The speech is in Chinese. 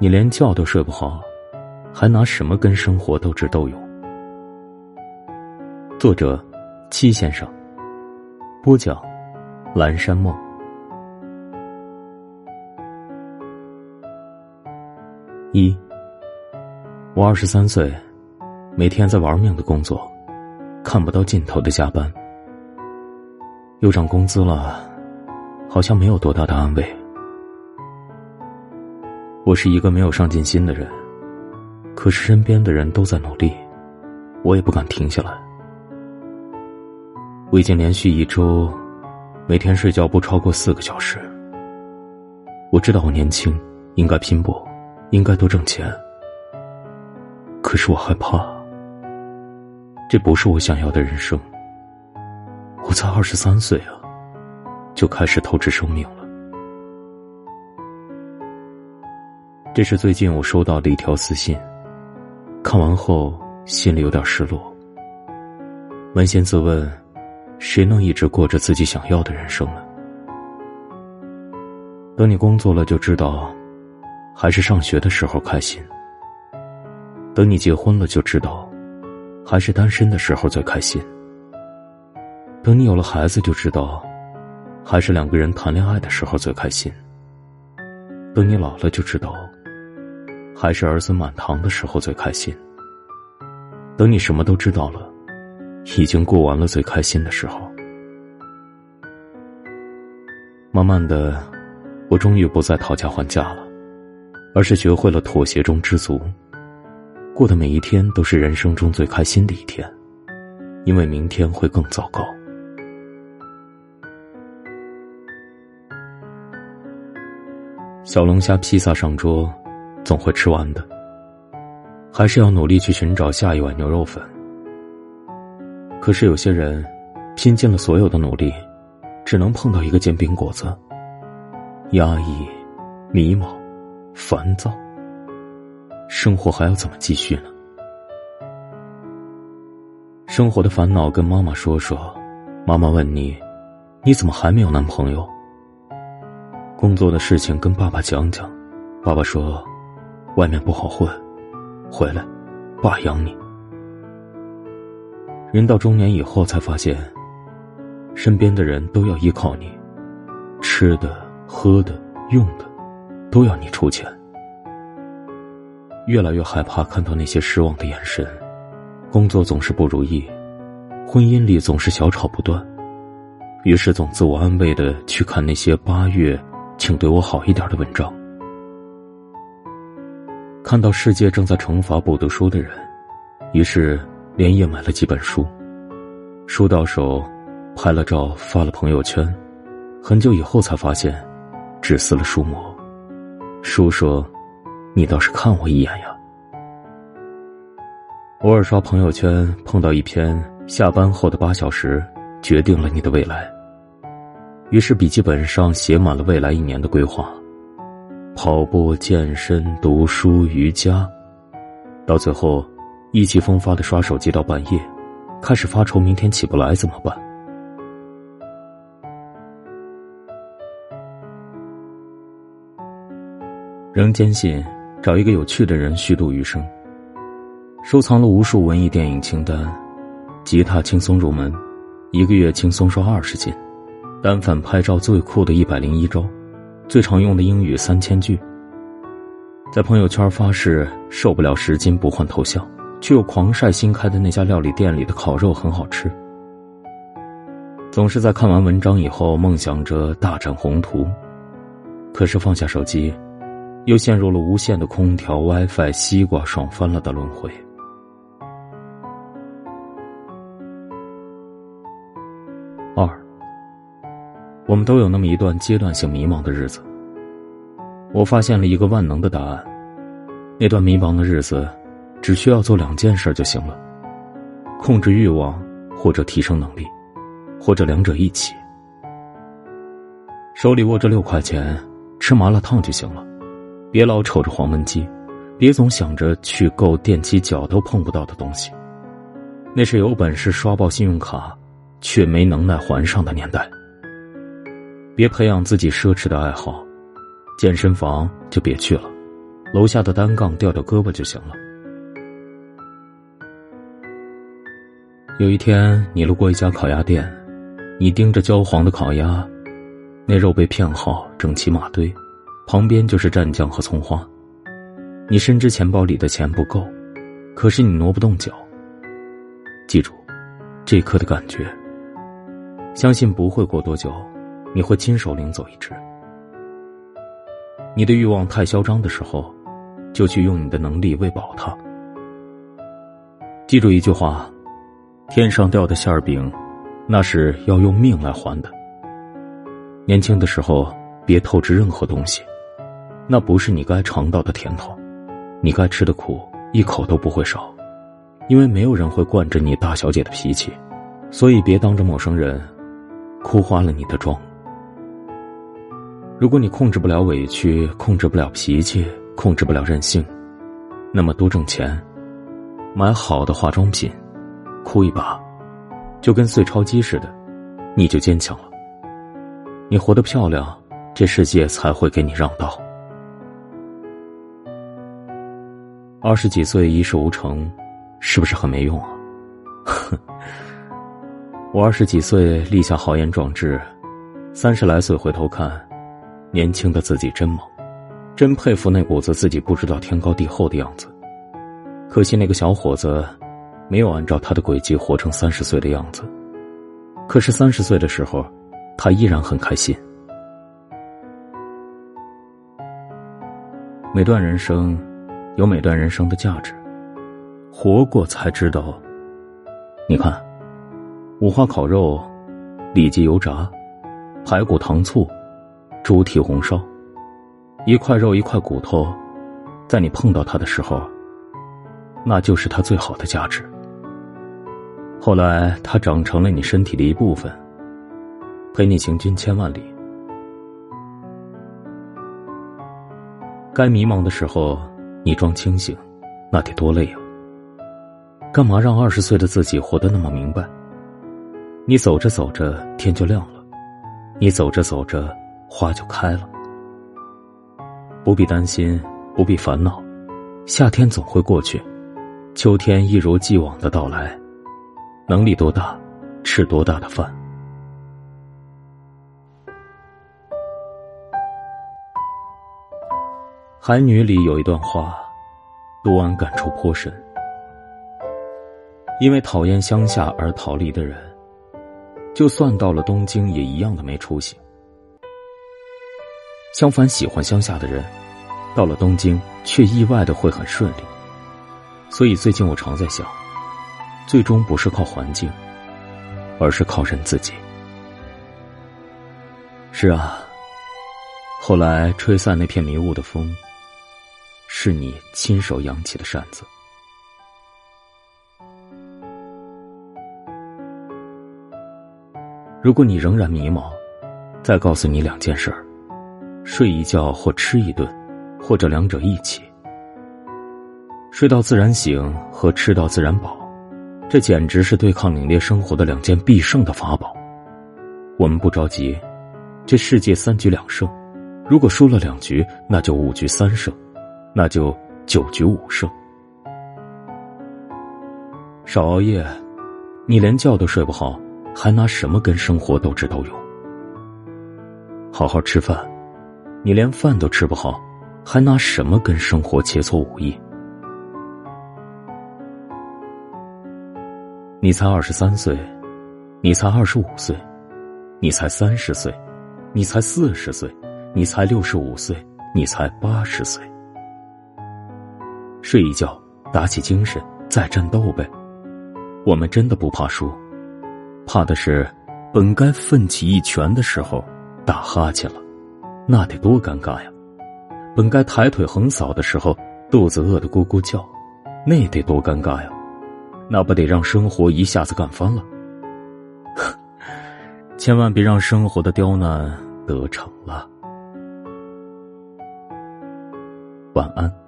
你连觉都睡不好，还拿什么跟生活斗智斗勇？作者：七先生。播讲：蓝山梦。一，我二十三岁，每天在玩命的工作，看不到尽头的加班，又涨工资了，好像没有多大的安慰。我是一个没有上进心的人，可是身边的人都在努力，我也不敢停下来。我已经连续一周，每天睡觉不超过四个小时。我知道我年轻，应该拼搏，应该多挣钱。可是我害怕，这不是我想要的人生。我才二十三岁啊，就开始透支生命了。这是最近我收到的一条私信，看完后心里有点失落。扪心自问，谁能一直过着自己想要的人生呢？等你工作了就知道，还是上学的时候开心；等你结婚了就知道，还是单身的时候最开心；等你有了孩子就知道，还是两个人谈恋爱的时候最开心；等你老了就知道。还是儿子满堂的时候最开心。等你什么都知道了，已经过完了最开心的时候。慢慢的，我终于不再讨价还价了，而是学会了妥协中知足，过的每一天都是人生中最开心的一天，因为明天会更糟糕。小龙虾披萨上桌。总会吃完的，还是要努力去寻找下一碗牛肉粉。可是有些人，拼尽了所有的努力，只能碰到一个煎饼果子。压抑、迷茫、烦躁，生活还要怎么继续呢？生活的烦恼跟妈妈说说，妈妈问你，你怎么还没有男朋友？工作的事情跟爸爸讲讲，爸爸说。外面不好混，回来，爸养你。人到中年以后才发现，身边的人都要依靠你，吃的、喝的、用的，都要你出钱。越来越害怕看到那些失望的眼神，工作总是不如意，婚姻里总是小吵不断，于是总自我安慰的去看那些八月，请对我好一点的文章。看到世界正在惩罚不读书的人，于是连夜买了几本书，书到手，拍了照发了朋友圈，很久以后才发现，只撕了书膜。书说：“你倒是看我一眼呀。”偶尔刷朋友圈碰到一篇“下班后的八小时决定了你的未来”，于是笔记本上写满了未来一年的规划。跑步、健身、读书、瑜伽，到最后，意气风发的刷手机到半夜，开始发愁明天起不来怎么办？仍坚信找一个有趣的人虚度余生。收藏了无数文艺电影清单，吉他轻松入门，一个月轻松瘦二十斤，单反拍照最酷的一百零一招。最常用的英语三千句，在朋友圈发誓瘦不了十斤不换头像，却又狂晒新开的那家料理店里的烤肉很好吃。总是在看完文章以后梦想着大展宏图，可是放下手机，又陷入了无限的空调、WiFi、西瓜爽翻了的轮回。我们都有那么一段阶段性迷茫的日子。我发现了一个万能的答案：那段迷茫的日子，只需要做两件事就行了，控制欲望或者提升能力，或者两者一起。手里握着六块钱，吃麻辣烫就行了，别老瞅着黄焖鸡，别总想着去够电梯脚都碰不到的东西。那是有本事刷爆信用卡，却没能耐还上的年代。别培养自己奢侈的爱好，健身房就别去了，楼下的单杠掉掉胳膊就行了。有一天，你路过一家烤鸭店，你盯着焦黄的烤鸭，那肉被片好，整齐码堆，旁边就是蘸酱和葱花。你深知钱包里的钱不够，可是你挪不动脚。记住，这一刻的感觉。相信不会过多久，你会亲手领走一只。你的欲望太嚣张的时候，就去用你的能力喂饱它。记住一句话：天上掉的馅儿饼，那是要用命来还的。年轻的时候，别透支任何东西，那不是你该尝到的甜头。你该吃的苦，一口都不会少，因为没有人会惯着你大小姐的脾气，所以别当着陌生人哭花了你的妆。如果你控制不了委屈，控制不了脾气，控制不了任性，那么多挣钱，买好的化妆品，哭一把，就跟碎钞机似的，你就坚强了。你活得漂亮，这世界才会给你让道。二十几岁一事无成，是不是很没用啊？哼 我二十几岁立下豪言壮志，三十来岁回头看，年轻的自己真猛，真佩服那股子自己不知道天高地厚的样子。可惜那个小伙子，没有按照他的轨迹活成三十岁的样子。可是三十岁的时候，他依然很开心。每段人生。有每段人生的价值，活过才知道。你看，五花烤肉、里脊油炸、排骨糖醋、猪蹄红烧，一块肉一块骨头，在你碰到它的时候，那就是它最好的价值。后来，它长成了你身体的一部分，陪你行军千万里。该迷茫的时候。你装清醒，那得多累啊！干嘛让二十岁的自己活得那么明白？你走着走着天就亮了，你走着走着花就开了。不必担心，不必烦恼，夏天总会过去，秋天一如既往的到来。能力多大，吃多大的饭。《海女》里有一段话，读完感触颇深。因为讨厌乡下而逃离的人，就算到了东京，也一样的没出息。相反，喜欢乡下的人，到了东京却意外的会很顺利。所以最近我常在想，最终不是靠环境，而是靠人自己。是啊，后来吹散那片迷雾的风。是你亲手扬起的扇子。如果你仍然迷茫，再告诉你两件事儿：睡一觉或吃一顿，或者两者一起。睡到自然醒和吃到自然饱，这简直是对抗凛冽生活的两件必胜的法宝。我们不着急，这世界三局两胜，如果输了两局，那就五局三胜。那就九局五胜，少熬夜，你连觉都睡不好，还拿什么跟生活斗智斗勇？好好吃饭，你连饭都吃不好，还拿什么跟生活切磋武艺？你才二十三岁，你才二十五岁，你才三十岁，你才四十岁，你才六十五岁，你才八十岁。睡一觉，打起精神，再战斗呗。我们真的不怕输，怕的是本该奋起一拳的时候打哈欠了，那得多尴尬呀！本该抬腿横扫的时候，肚子饿得咕咕叫，那得多尴尬呀！那不得让生活一下子干翻了？千万别让生活的刁难得逞了。晚安。